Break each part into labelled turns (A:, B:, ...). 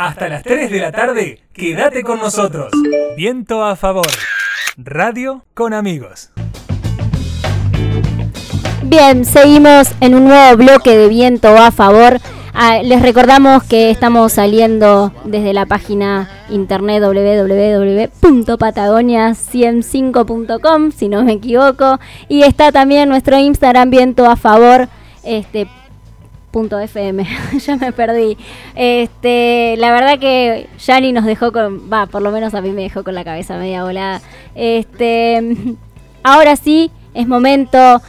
A: Hasta las 3 de la tarde, quédate con nosotros. Viento a favor. Radio con amigos.
B: Bien, seguimos en un nuevo bloque de Viento a favor. Ah, les recordamos que estamos saliendo desde la página internet www.patagonia105.com, si no me equivoco. Y está también nuestro Instagram Viento a favor. Este, punto FM, ya me perdí. Este, la verdad que Yani nos dejó con, va, por lo menos a mí me dejó con la cabeza media volada. Este, ahora sí, es momento.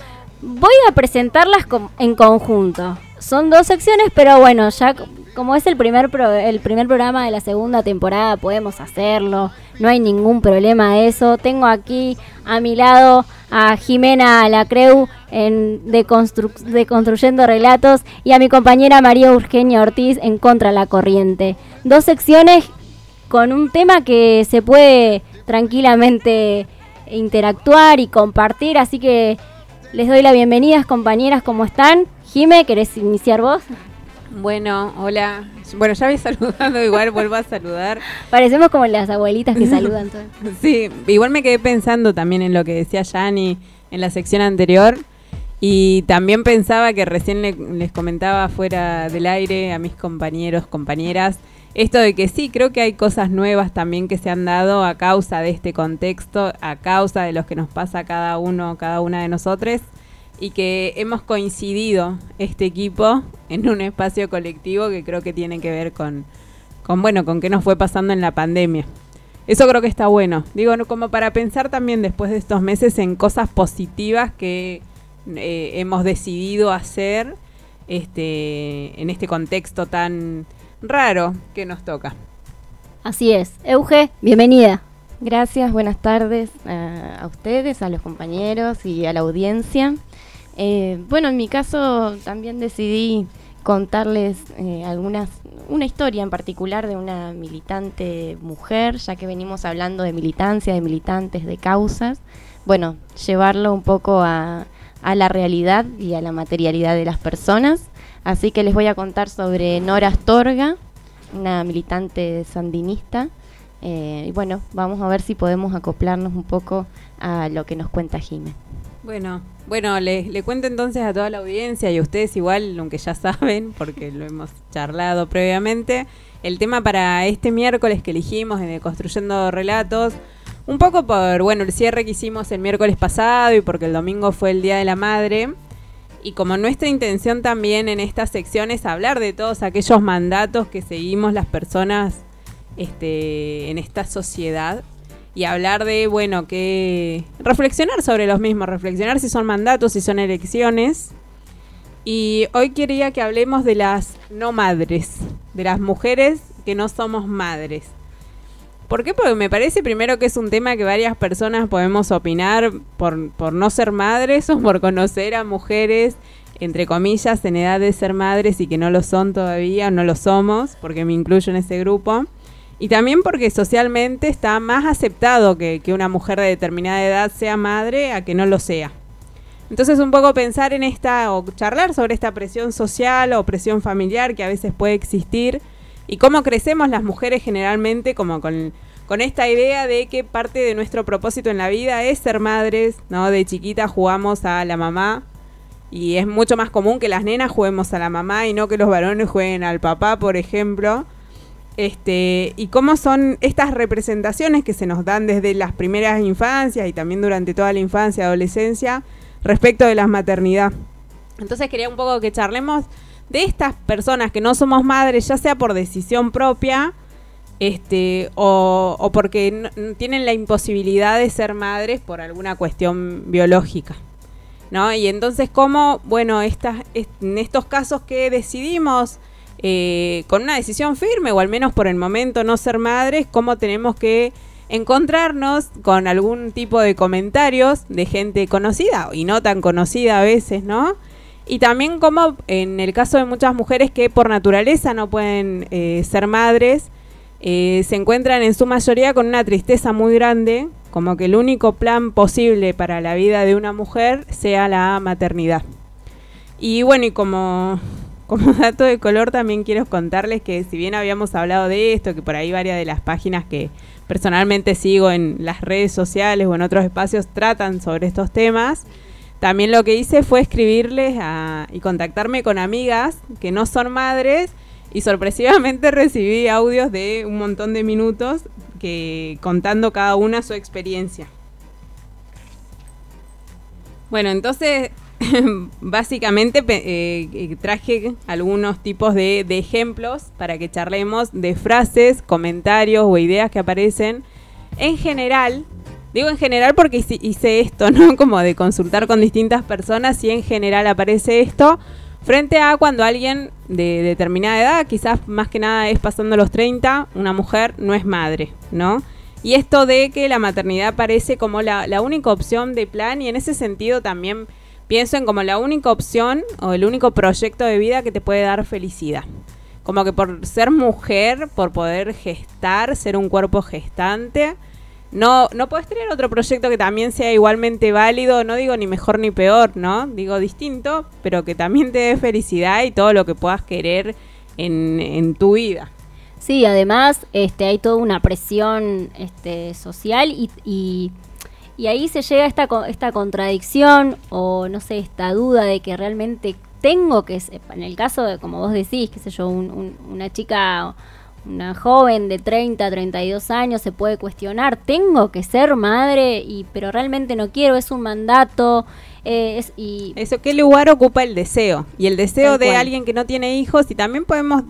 B: Voy a presentarlas en conjunto. Son dos secciones, pero bueno, ya como es el primer el primer programa de la segunda temporada, podemos hacerlo. No hay ningún problema de eso. Tengo aquí a mi lado a Jimena Lacreu en de, Construyendo Relatos y a mi compañera María Eugenia Ortiz en Contra la Corriente. Dos secciones con un tema que se puede tranquilamente interactuar y compartir, así que les doy la bienvenida, compañeras, ¿cómo están? Jime, ¿querés iniciar vos?
C: Bueno, hola. Bueno, ya voy saludando, igual vuelvo a saludar.
B: Parecemos como las abuelitas que saludan. Todo.
C: Sí, igual me quedé pensando también en lo que decía Yani en la sección anterior. Y también pensaba que recién les comentaba fuera del aire a mis compañeros, compañeras, esto de que sí, creo que hay cosas nuevas también que se han dado a causa de este contexto, a causa de lo que nos pasa a cada uno, cada una de nosotros y que hemos coincidido este equipo en un espacio colectivo que creo que tiene que ver con, con bueno, con qué nos fue pasando en la pandemia. Eso creo que está bueno. Digo, como para pensar también después de estos meses en cosas positivas que eh, hemos decidido hacer este, en este contexto tan raro que nos toca.
B: Así es. Euge, bienvenida.
D: Gracias, buenas tardes a, a ustedes, a los compañeros y a la audiencia. Eh, bueno, en mi caso también decidí contarles eh, algunas, una historia en particular de una militante mujer, ya que venimos hablando de militancia, de militantes, de causas. Bueno, llevarlo un poco a, la realidad y a la materialidad de las personas. Así que les voy a contar sobre Nora Astorga, una militante sandinista. Eh, y bueno, vamos a ver si podemos acoplarnos un poco a lo que nos cuenta Jiménez.
C: Bueno, bueno, le, cuento entonces a toda la audiencia y a ustedes igual, aunque ya saben, porque lo hemos charlado previamente, el tema para este miércoles que elegimos de Construyendo Relatos, un poco por, bueno, el cierre que hicimos el miércoles pasado y porque el domingo fue el Día de la Madre. Y como nuestra intención también en esta sección es hablar de todos aquellos mandatos que seguimos las personas este, en esta sociedad, y hablar de, bueno, que reflexionar sobre los mismos, reflexionar si son mandatos, si son elecciones. Y hoy quería que hablemos de las no madres, de las mujeres que no somos madres. ¿Por qué? Porque me parece primero que es un tema que varias personas podemos opinar por, por no ser madres o por conocer a mujeres, entre comillas, en edad de ser madres y que no lo son todavía, no lo somos, porque me incluyo en ese grupo. Y también porque socialmente está más aceptado que, una mujer de determinada edad sea madre a que no lo sea. Entonces un poco pensar en esta o charlar sobre esta presión social o presión familiar que a veces puede existir y cómo crecemos las mujeres generalmente como con, con esta idea de que parte de nuestro propósito en la vida es ser madres, ¿no? De chiquita jugamos a la mamá y es mucho más común que las nenas juguemos a la mamá y no que los varones jueguen al papá, por ejemplo. Este, y cómo son estas representaciones que se nos dan desde las primeras infancias y también durante toda la infancia adolescencia respecto de la maternidad. Entonces quería un poco que charlemos de estas personas que no somos madres, ya sea por decisión propia, este, o, porque tienen la imposibilidad de ser madres por alguna cuestión biológica. ¿No? Y entonces, ¿cómo, bueno, estas, en estos casos que decidimos eh, con una decisión firme, o al menos por el momento no ser madres, cómo tenemos que encontrarnos con algún tipo de comentarios de gente conocida y no tan conocida a veces, ¿no? Y también como en el caso de muchas mujeres que por naturaleza no pueden eh, ser madres, eh, se encuentran en su mayoría con una tristeza muy grande, como que el único plan posible para la vida de una mujer sea la maternidad. Y bueno, y como como dato de color también quiero contarles que si bien habíamos hablado de esto, que por ahí varias de las páginas que personalmente sigo en las redes sociales o en otros espacios tratan sobre estos temas, también lo que hice fue escribirles y contactarme con amigas que no son madres y sorpresivamente recibí audios de un montón de minutos que contando cada una su experiencia. Bueno, entonces básicamente eh, eh, traje algunos tipos de, ejemplos para que charlemos de frases, comentarios o ideas que aparecen. En general, digo en general porque hice, esto, ¿no? Como de consultar con distintas personas y en general aparece esto. Frente a cuando alguien de determinada edad, quizás más que nada es pasando los 30, una mujer no es madre, ¿no? Y esto de que la maternidad parece como la, la única opción de plan y en ese sentido también pienso en como la única opción o el único proyecto de vida que te puede dar felicidad. Como que por ser mujer, por poder gestar, ser un cuerpo gestante, no, no puedes tener otro proyecto que también sea igualmente válido, no digo ni mejor ni peor, ¿no? Digo distinto, pero que también te dé felicidad y todo lo que puedas querer en, en tu vida.
B: Sí, además este, hay toda una presión este, social y, y y ahí se llega esta, esta contradicción o no sé, esta duda de que realmente tengo que, en el caso de, como vos decís, qué sé yo, una chica, una joven de 30, 32 años se puede cuestionar, tengo que ser madre, y pero realmente no quiero, es un mandato. Eh, y
C: Eso, ¿qué lugar ocupa el deseo? Y el deseo de alguien que no tiene hijos, y también podemos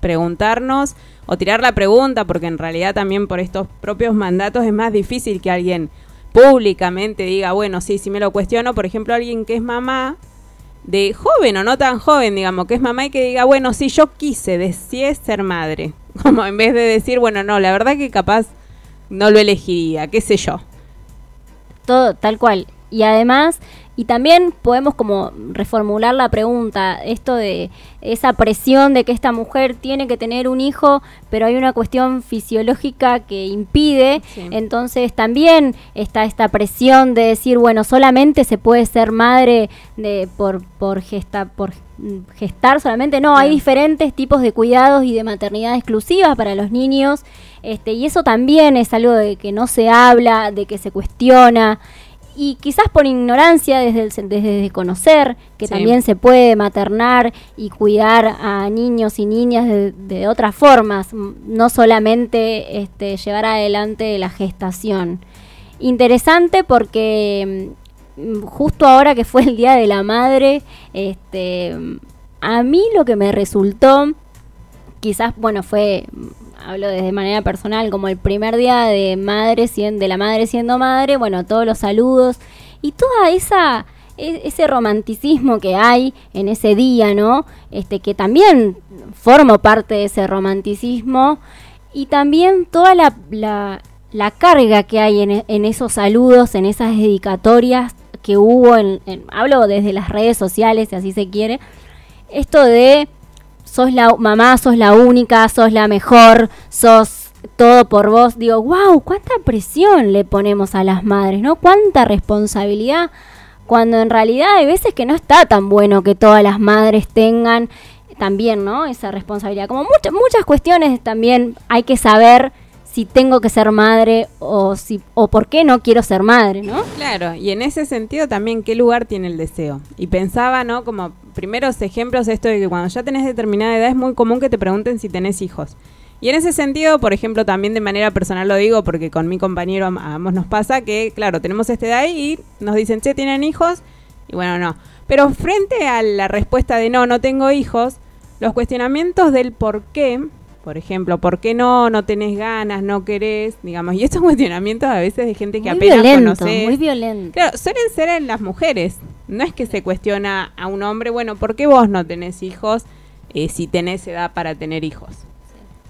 C: preguntarnos o tirar la pregunta, porque en realidad también por estos propios mandatos es más difícil que alguien públicamente diga, bueno, sí, si me lo cuestiono, por ejemplo, alguien que es mamá, de joven o no tan joven, digamos, que es mamá y que diga, bueno, sí, yo quise, deseé ser madre. Como en vez de decir, bueno, no, la verdad que capaz no lo elegiría, qué sé yo.
B: Todo, tal cual. Y además, y también podemos como reformular la pregunta, esto de esa presión de que esta mujer tiene que tener un hijo, pero hay una cuestión fisiológica que impide, entonces también está esta presión de decir, bueno, solamente se puede ser madre de por por gesta, por gestar solamente, no, hay diferentes tipos de cuidados y de maternidad exclusivas para los niños. Este, y eso también es algo de que no se habla, de que se cuestiona y quizás por ignorancia desde, el, desde conocer que también se puede maternar y cuidar a niños y niñas de, otras formas, no solamente este, llevar adelante la gestación. Interesante porque mm, justo ahora que fue el Día de la Madre, este, a mí lo que me resultó, quizás, bueno, fue hablo desde manera personal, como el primer día de madre de la madre siendo madre, bueno, todos los saludos y toda esa e, ese romanticismo que hay en ese día, ¿no? Este que también formo parte de ese romanticismo y también toda la, la, carga que hay en, en, esos saludos, en esas dedicatorias que hubo, en, hablo desde las redes sociales, si así se quiere, esto de sos la mamá, sos la única, sos la mejor, sos todo por vos. Digo, wow, cuánta presión le ponemos a las madres, ¿no? Cuánta responsabilidad, cuando en realidad hay veces que no está tan bueno que todas las madres tengan también, ¿no? Esa responsabilidad. Como muchas, muchas cuestiones también hay que saber si tengo que ser madre o si o por qué no quiero ser madre, ¿no?
C: Claro, y en ese sentido también qué lugar tiene el deseo. Y pensaba, ¿no? Como primeros ejemplos esto de que cuando ya tenés determinada edad es muy común que te pregunten si tenés hijos. Y en ese sentido, por ejemplo, también de manera personal lo digo porque con mi compañero a ambos nos pasa que, claro, tenemos esta edad y nos dicen, che, ¿tienen hijos? Y bueno, no. Pero frente a la respuesta de no, no tengo hijos, los cuestionamientos del por qué por ejemplo, ¿por qué no? No tenés ganas, no querés, digamos. Y estos cuestionamientos a veces de gente que apenas violento,
B: Muy violento.
C: Claro, suelen ser en las mujeres. No es que se cuestiona a un hombre, bueno, ¿por qué vos no tenés hijos eh, si tenés edad para tener hijos?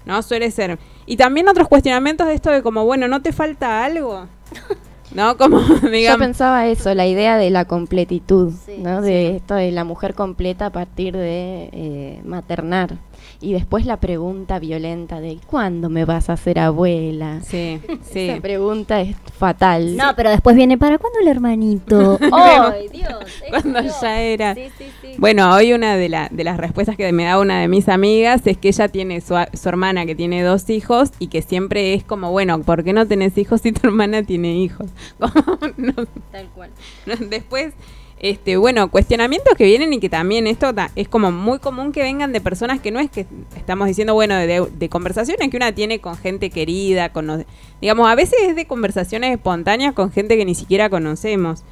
C: ¿No? Suele ser. Y también otros cuestionamientos de esto de como, bueno, ¿no te falta algo? ¿No? Como,
D: digamos. Yo pensaba eso, la idea de la completitud, ¿no? De esto de la mujer completa a partir de eh, maternar. Y después la pregunta violenta de ¿cuándo me vas a hacer abuela?
C: Sí, sí.
D: Esa pregunta es fatal.
B: No, pero después viene, ¿para cuándo el hermanito? ¡Ay, Dios!
C: Cuando
B: Dios.
C: ya era.
B: Sí, sí, sí.
C: Bueno, hoy una de, la- de las respuestas que me da una de mis amigas es que ella tiene su, su hermana que tiene dos hijos y que siempre es como, bueno, ¿por qué no tenés hijos si tu hermana tiene hijos? Como, no-
B: Tal cual.
C: no, después, este, bueno, cuestionamientos que vienen y que también esto es como muy común que vengan de personas que no es que estamos diciendo, bueno, de, de conversaciones que una tiene con gente querida, con, digamos, a veces es de conversaciones espontáneas con gente que ni siquiera conocemos.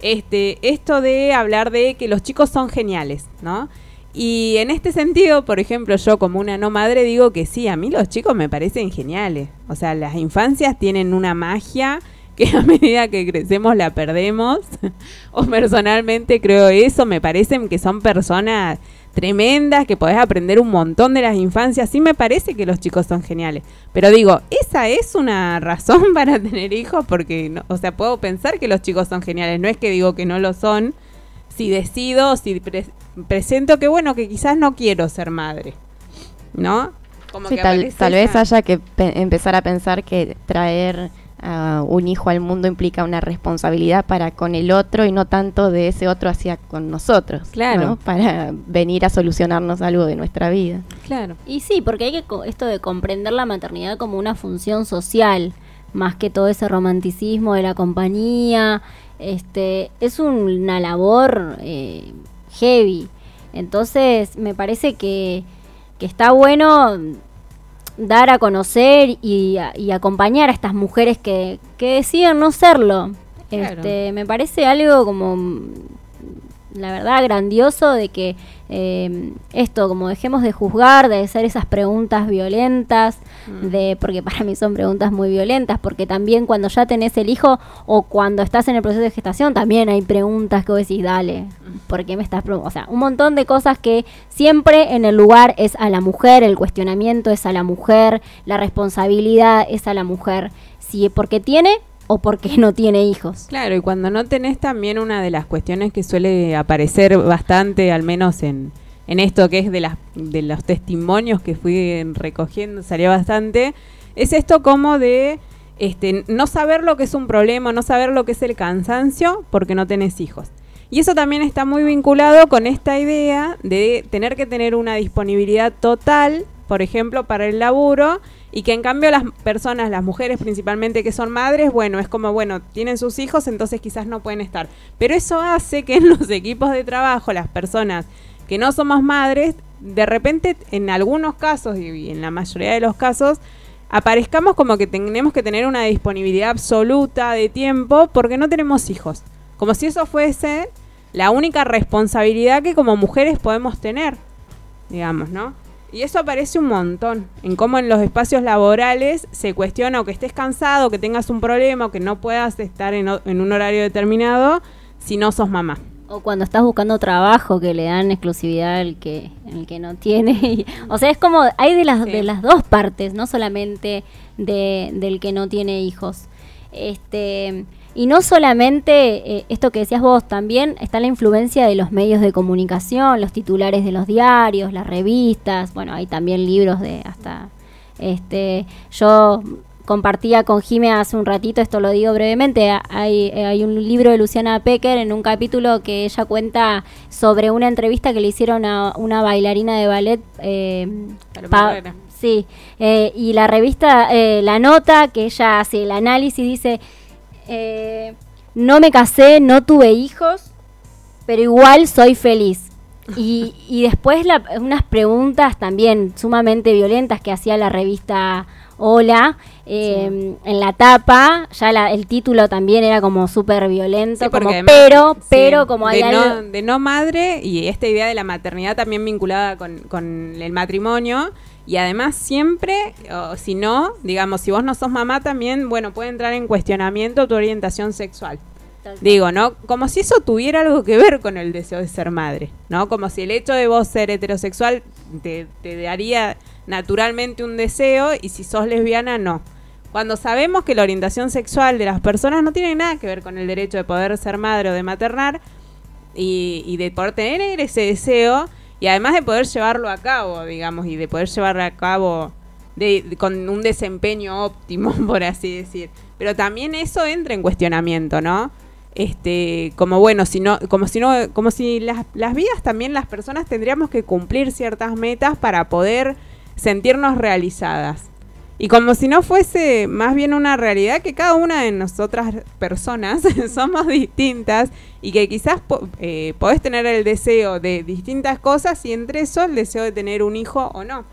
C: Este, esto de hablar de que los chicos son geniales, ¿no? Y en este sentido, por ejemplo, yo como una no madre digo que sí, a mí los chicos me parecen geniales. O sea, las infancias tienen una magia que a medida que crecemos la perdemos. o personalmente creo eso, me parecen que son personas tremendas, que podés aprender un montón de las infancias. Sí me parece que los chicos son geniales. Pero digo, ¿esa es una razón para tener hijos? Porque, no, o sea, puedo pensar que los chicos son geniales. No es que digo que no lo son. Si decido, si pre- presento que, bueno, que quizás no quiero ser madre. ¿No? Como
D: Sí,
C: que
D: tal, tal vez haya que pe- empezar a pensar que traer a un hijo al mundo implica una responsabilidad para con el otro y no tanto de ese otro hacia con nosotros.
C: Claro.
D: ¿no? Para venir a solucionarnos algo de nuestra vida.
C: Claro.
B: Y sí, porque hay que co- esto de comprender la maternidad como una función social, más que todo ese romanticismo de la compañía, este, es una labor eh, heavy. Entonces, me parece que, que está bueno dar a conocer y, a- y acompañar a estas mujeres que, que deciden no serlo.
C: Claro.
B: Este, me parece algo como la verdad grandioso de que eh, esto como dejemos de juzgar de hacer esas preguntas violentas
C: Mm.
B: de porque para mí son preguntas muy violentas porque también cuando ya tenés el hijo o cuando estás en el proceso de gestación también hay preguntas que vos decís dale ¿por qué me estás preguntando? o sea un montón de cosas que siempre en el lugar es a la mujer el cuestionamiento es a la mujer la responsabilidad es a la mujer si porque tiene o porque no tiene hijos
C: Claro, y cuando no tenés también una de las cuestiones que suele aparecer bastante, al menos en, en esto que es de, las, de los testimonios que fui recogiendo, salió bastante, es esto como de este, no saber lo que es un problema, no saber lo que es el cansancio porque no tenés hijos. Y eso también está muy vinculado con esta idea de tener que tener una disponibilidad total, por ejemplo, para el laburo, y que en cambio las personas, las mujeres principalmente que son madres, bueno, es como, bueno, tienen sus hijos, entonces quizás no pueden estar. Pero eso hace que en los equipos de trabajo, las personas que no somos madres, de repente, en algunos casos y en la mayoría de los casos, aparezcamos como que tenemos que tener una disponibilidad absoluta de tiempo porque no tenemos hijos. Como si eso fuese la única responsabilidad que como mujeres podemos tener, digamos, ¿no? Y eso aparece un montón, en cómo en los espacios laborales se cuestiona o que estés cansado, o que tengas un problema, o que no puedas estar en, un horario determinado si no sos mamá.
B: O cuando estás buscando trabajo que le dan exclusividad al que, que no tiene. y- o sea, es como, hay de las,
C: Sí.
B: de las dos partes, no solamente de, del que no tiene hijos. Este, y no solamente eh, esto que decías vos, también está la influencia de los medios de comunicación, los titulares de los diarios, las revistas, bueno, hay también libros de hasta este, yo compartía con Jime hace un ratito, esto lo digo brevemente, hay, hay un libro de Luciana Pecker en un capítulo que ella cuenta sobre una entrevista que le hicieron a una bailarina de ballet. eh, sí, eh, y la revista, eh, la nota que ella hace el análisis dice, eh, no me casé, no tuve hijos, pero igual soy feliz. Y, y después la- unas preguntas también sumamente violentas que hacía la revista Hola, eh, en la tapa, ya la- el título también era como súper violento,
C: Sí,
B: como
C: además-
B: pero,
C: sí,
B: pero como hay
C: de
B: algo...
C: no, de no madre y esta idea de la maternidad también vinculada con, con el matrimonio y además siempre, o si no, digamos, si vos no sos mamá también, bueno, puede entrar en cuestionamiento tu orientación sexual. Digo, ¿no? Como si eso tuviera algo que ver con el deseo de ser madre, ¿no? Como si el hecho de vos ser heterosexual te, te daría naturalmente un deseo y si sos lesbiana, no. Cuando sabemos que la orientación sexual de las personas no tiene nada que ver con el derecho de poder ser madre o de maternar y, y de poder tener ese deseo, y además de poder llevarlo a cabo, digamos, y de poder llevarlo a cabo de, con un desempeño óptimo, por así decir. Pero también eso entra en cuestionamiento, ¿no? Este, como bueno, si no, como si no, como si las, las vidas también las personas tendríamos que cumplir ciertas metas para poder sentirnos realizadas. Y como si no fuese más bien una realidad que cada una de nosotras personas somos distintas y que quizás eh, podés tener el deseo de distintas cosas y entre eso el deseo de tener un hijo o no.